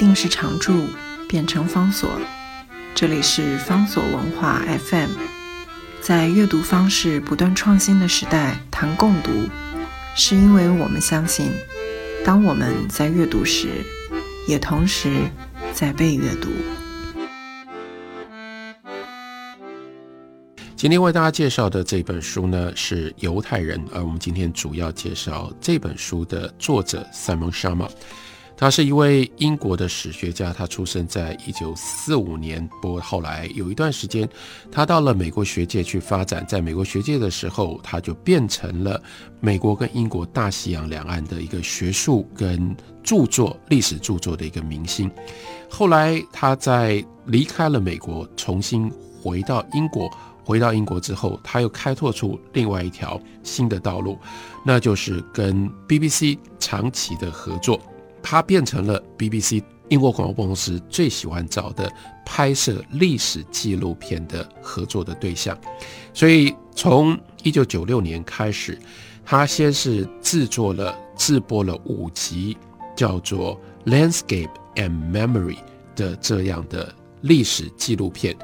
定时常驻变成方所。这里是方所文化 FM，在阅读方式不断创新的时代谈共读，是因为我们相信，当我们在阅读时，也同时在被阅读。今天为大家介绍的这本书呢，是犹太人，而我们今天主要介绍这本书的作者 Simon Schama。他是一位英国的史学家，他出生在一九四五年，不过后来有一段时间，他到了美国学界去发展。在美国学界的时候，他就变成了美国跟英国大西洋两岸的一个学术跟著作、历史著作的一个明星。后来他在离开了美国，重新回到英国。回到英国之后，他又开拓出另外一条新的道路，那就是跟 BBC 长期的合作。他变成了 BBC 英国广播公司最喜欢找的拍摄历史纪录片的合作的对象，所以从一九九六年开始，他先是制作了、制播了五集叫做《Landscape and Memory》的这样的历史纪录片，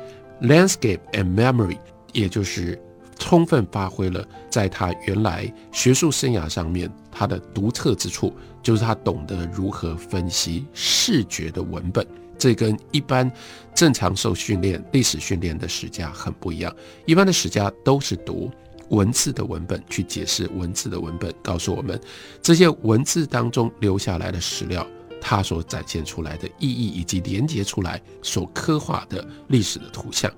《Landscape and Memory》也就是充分发挥了在他原来学术生涯上面他的独特之处。就是他懂得如何分析视觉的文本，这跟一般正常受训练、历史训练的史家很不一样。一般的史家都是读文字的文本去解释文字的文本，告诉我们这些文字当中留下来的史料，它所展现出来的意义，以及连接出来所刻画的历史的图像。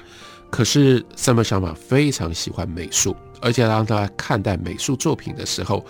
可是三本小马非常喜欢美术，而且当他看待美术作品的时候。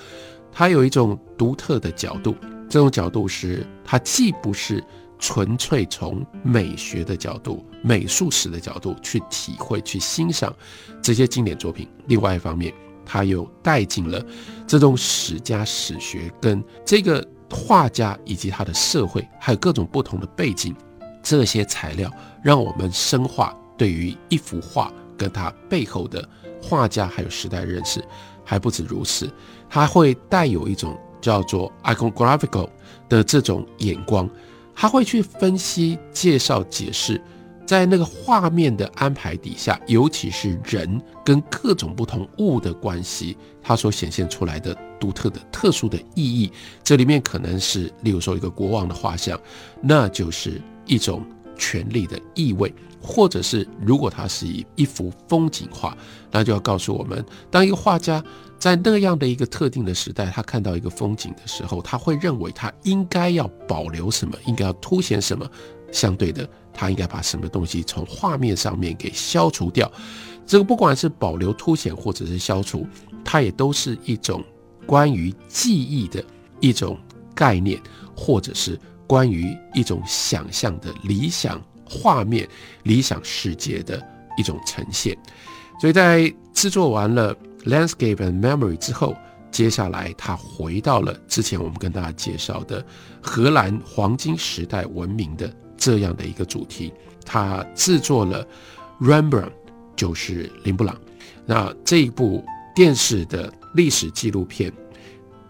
他有一种独特的角度，这种角度是，他既不是纯粹从美学的角度、美术史的角度去体会、去欣赏这些经典作品，另外一方面，他又带进了这种史家史学跟这个画家以及他的社会，还有各种不同的背景，这些材料让我们深化对于一幅画跟它背后的画家还有时代认识。还不止如此。他会带有一种叫做 iconographical 的这种眼光，他会去分析、介绍、解释，在那个画面的安排底下，尤其是人跟各种不同物的关系，它所显现出来的独特的、特殊的意义。这里面可能是，例如说一个国王的画像，那就是一种权力的意味；或者是如果它是以一幅风景画，那就要告诉我们，当一个画家。在那样的一个特定的时代，他看到一个风景的时候，他会认为他应该要保留什么，应该要凸显什么。相对的，他应该把什么东西从画面上面给消除掉。这个不管是保留、凸显，或者是消除，它也都是一种关于记忆的一种概念，或者是关于一种想象的理想画面、理想世界的一种呈现。所以在制作完了。Landscape and Memory 之后，接下来他回到了之前我们跟大家介绍的荷兰黄金时代文明的这样的一个主题。他制作了 Rembrandt，就是林布朗。那这一部电视的历史纪录片，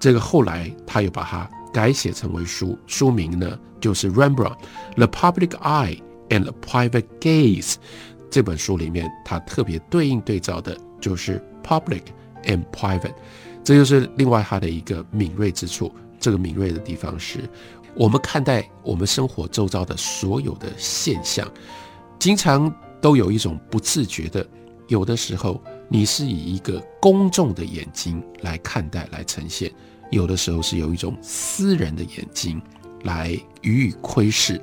这个后来他又把它改写成为书，书名呢就是 Rembrandt：The Public Eye and the Private Gaze。这本书里面，它特别对应对照的就是。Public and private，这就是另外它的一个敏锐之处。这个敏锐的地方是，我们看待我们生活周遭的所有的现象，经常都有一种不自觉的。有的时候，你是以一个公众的眼睛来看待、来呈现；有的时候是有一种私人的眼睛来予以窥视。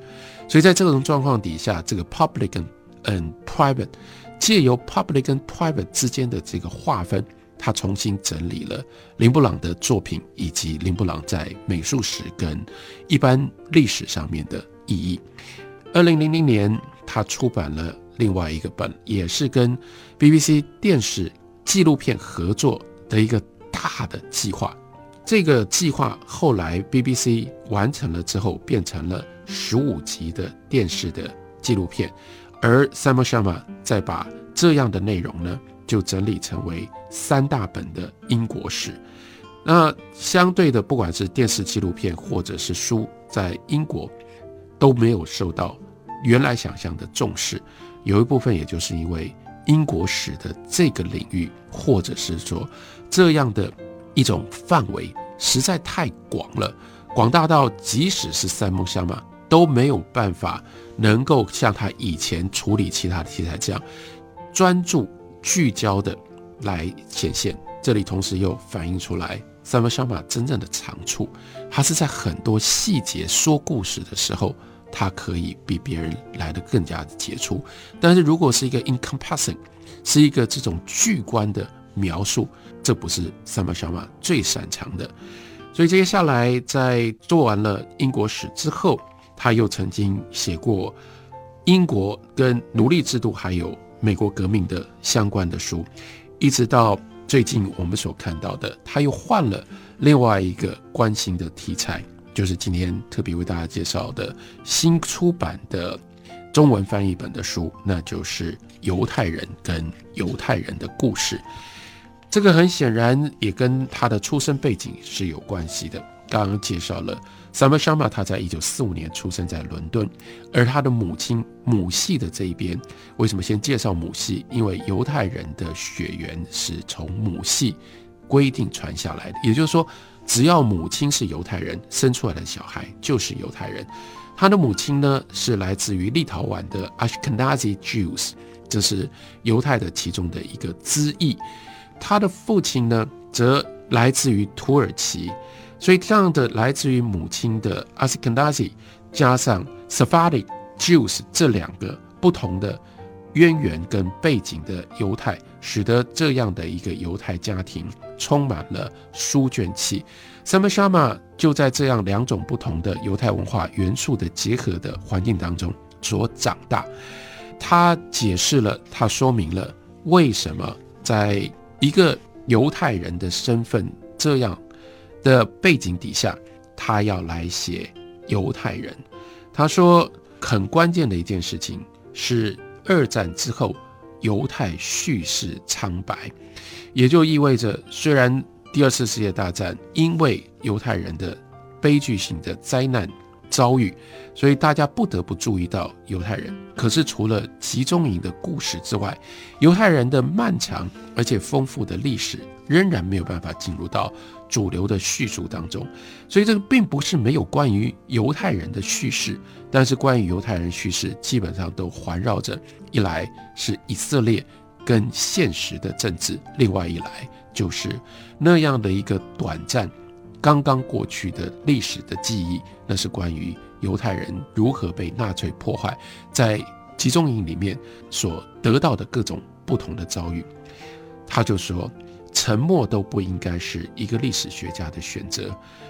所以在这种状况底下，这个 public and private。借由 public 跟 private 之间的这个划分，他重新整理了林布朗的作品以及林布朗在美术史跟一般历史上面的意义。二零零零年，他出版了另外一个本，也是跟 BBC 电视纪录片合作的一个大的计划。这个计划后来 BBC 完成了之后，变成了十五集的电视的纪录片。而 Simon Schama 再把这样的内容呢，就整理成为三大本的英国史。那相对的，不管是电视纪录片或者是书，在英国都没有受到原来想象的重视。有一部分，也就是因为英国史的这个领域，或者是说这样的一种范围实在太广了，广大到即使是三梦相马都没有办法能够像他以前处理其他的题材这样专注聚焦的来显现。这里同时又反映出来三梦相马真正的长处，他是在很多细节说故事的时候。它可以比别人来的更加的杰出，但是如果是一个 encompassing，是一个这种巨观的描述，这不是三毛小马最擅长的。所以接下来在做完了英国史之后，他又曾经写过英国跟奴隶制度还有美国革命的相关的书，一直到最近我们所看到的，他又换了另外一个关心的题材。就是今天特别为大家介绍的新出版的中文翻译本的书，那就是犹太人跟犹太人的故事。这个很显然也跟他的出生背景是有关系的。刚刚介绍了萨姆·沙马，他在一九四五年出生在伦敦，而他的母亲母系的这一边，为什么先介绍母系？因为犹太人的血缘是从母系规定传下来的，也就是说。只要母亲是犹太人，生出来的小孩就是犹太人。他的母亲呢是来自于立陶宛的 Ashkenazi Jews，这是犹太的其中的一个支裔。他的父亲呢则来自于土耳其，所以这样的来自于母亲的 Ashkenazi 加上 s a f a r i Jews 这两个不同的渊源跟背景的犹太，使得这样的一个犹太家庭。充满了书卷气。萨姆·沙马就在这样两种不同的犹太文化元素的结合的环境当中所长大。他解释了，他说明了为什么在一个犹太人的身份这样的背景底下，他要来写犹太人。他说，很关键的一件事情是二战之后犹太叙事苍白。也就意味着，虽然第二次世界大战因为犹太人的悲剧性的灾难遭遇，所以大家不得不注意到犹太人。可是除了集中营的故事之外，犹太人的漫长而且丰富的历史仍然没有办法进入到主流的叙述当中。所以这个并不是没有关于犹太人的叙事，但是关于犹太人叙事基本上都环绕着一来是以色列。跟现实的政治，另外一来就是那样的一个短暂、刚刚过去的历史的记忆，那是关于犹太人如何被纳粹破坏，在集中营里面所得到的各种不同的遭遇。他就说，沉默都不应该是一个历史学家的选择。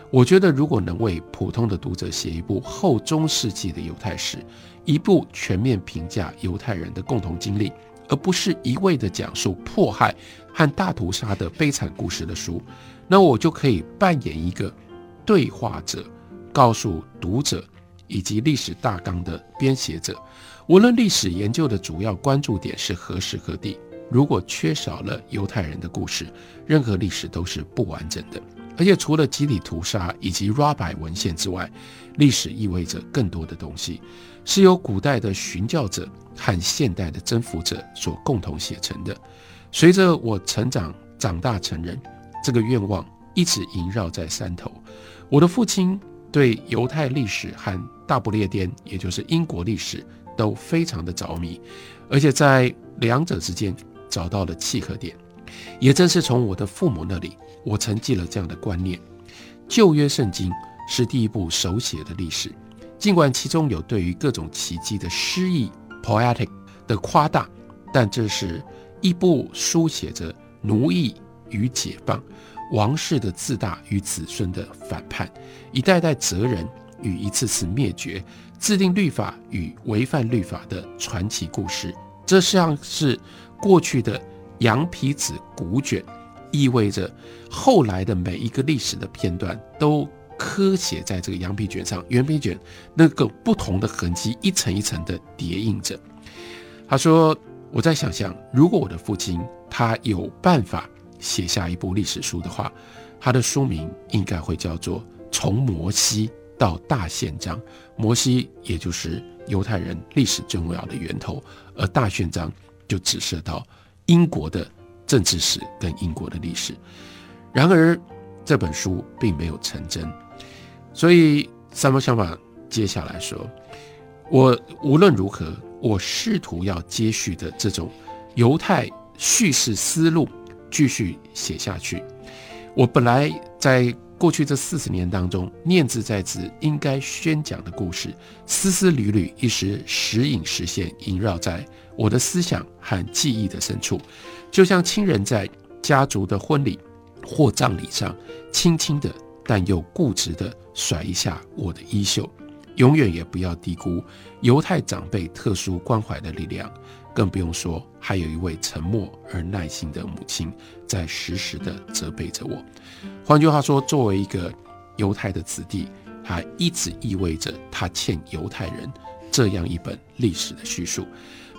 我觉得，如果能为普通的读者写一部后中世纪的犹太史，一部全面评价犹太人的共同经历。而不是一味的讲述迫害和大屠杀的悲惨故事的书，那我就可以扮演一个对话者，告诉读者以及历史大纲的编写者。无论历史研究的主要关注点是何时何地，如果缺少了犹太人的故事，任何历史都是不完整的。而且除了集体屠杀以及 Rabbi 文献之外，历史意味着更多的东西，是由古代的寻教者。和现代的征服者所共同写成的。随着我成长、长大成人，这个愿望一直萦绕在山头。我的父亲对犹太历史和大不列颠，也就是英国历史，都非常的着迷，而且在两者之间找到了契合点。也正是从我的父母那里，我承继了这样的观念：旧约圣经是第一部手写的历史，尽管其中有对于各种奇迹的诗意。Poetic 的夸大，但这是一部书写着奴役与解放、王室的自大与子孙的反叛、一代代哲人与一次次灭绝、制定律法与违反律法的传奇故事。这像是过去的羊皮纸古卷，意味着后来的每一个历史的片段都。刻写在这个羊皮卷上，羊皮卷那个不同的痕迹一层一层的叠印着。他说：“我在想象，如果我的父亲他有办法写下一部历史书的话，他的书名应该会叫做《从摩西到大宪章，摩西也就是犹太人历史最重要的源头，而大宪章就指涉到英国的政治史跟英国的历史。然而这本书并没有成真，所以三毛想法接下来说，我无论如何，我试图要接续的这种犹太叙事思路继续写下去。我本来在过去这四十年当中念兹在兹应该宣讲的故事，丝丝缕缕一时时隐时现，萦绕在我的思想和记忆的深处，就像亲人在家族的婚礼。或葬礼上，轻轻的但又固执的甩一下我的衣袖，永远也不要低估犹太长辈特殊关怀的力量，更不用说还有一位沉默而耐心的母亲在时时的责备着我。换句话说，作为一个犹太的子弟，他一直意味着他欠犹太人这样一本历史的叙述。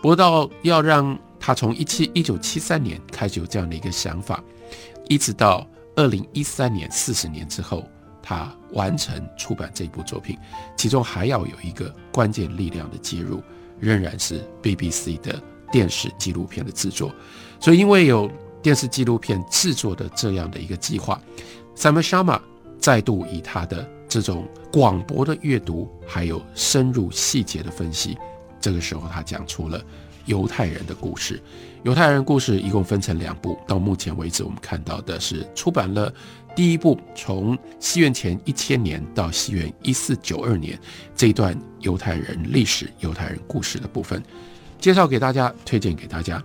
不到要让他从一七一九七三年开始有这样的一个想法。一直到二零一三年，四十年之后，他完成出版这部作品，其中还要有一个关键力量的介入，仍然是 BBC 的电视纪录片的制作。所以，因为有电视纪录片制作的这样的一个计划，Sam Sharma 再度以他的这种广博的阅读，还有深入细节的分析，这个时候他讲出了。犹太人的故事，犹太人故事一共分成两部。到目前为止，我们看到的是出版了第一部，从西元前一千年到西元一四九二年这一段犹太人历史、犹太人故事的部分，介绍给大家，推荐给大家。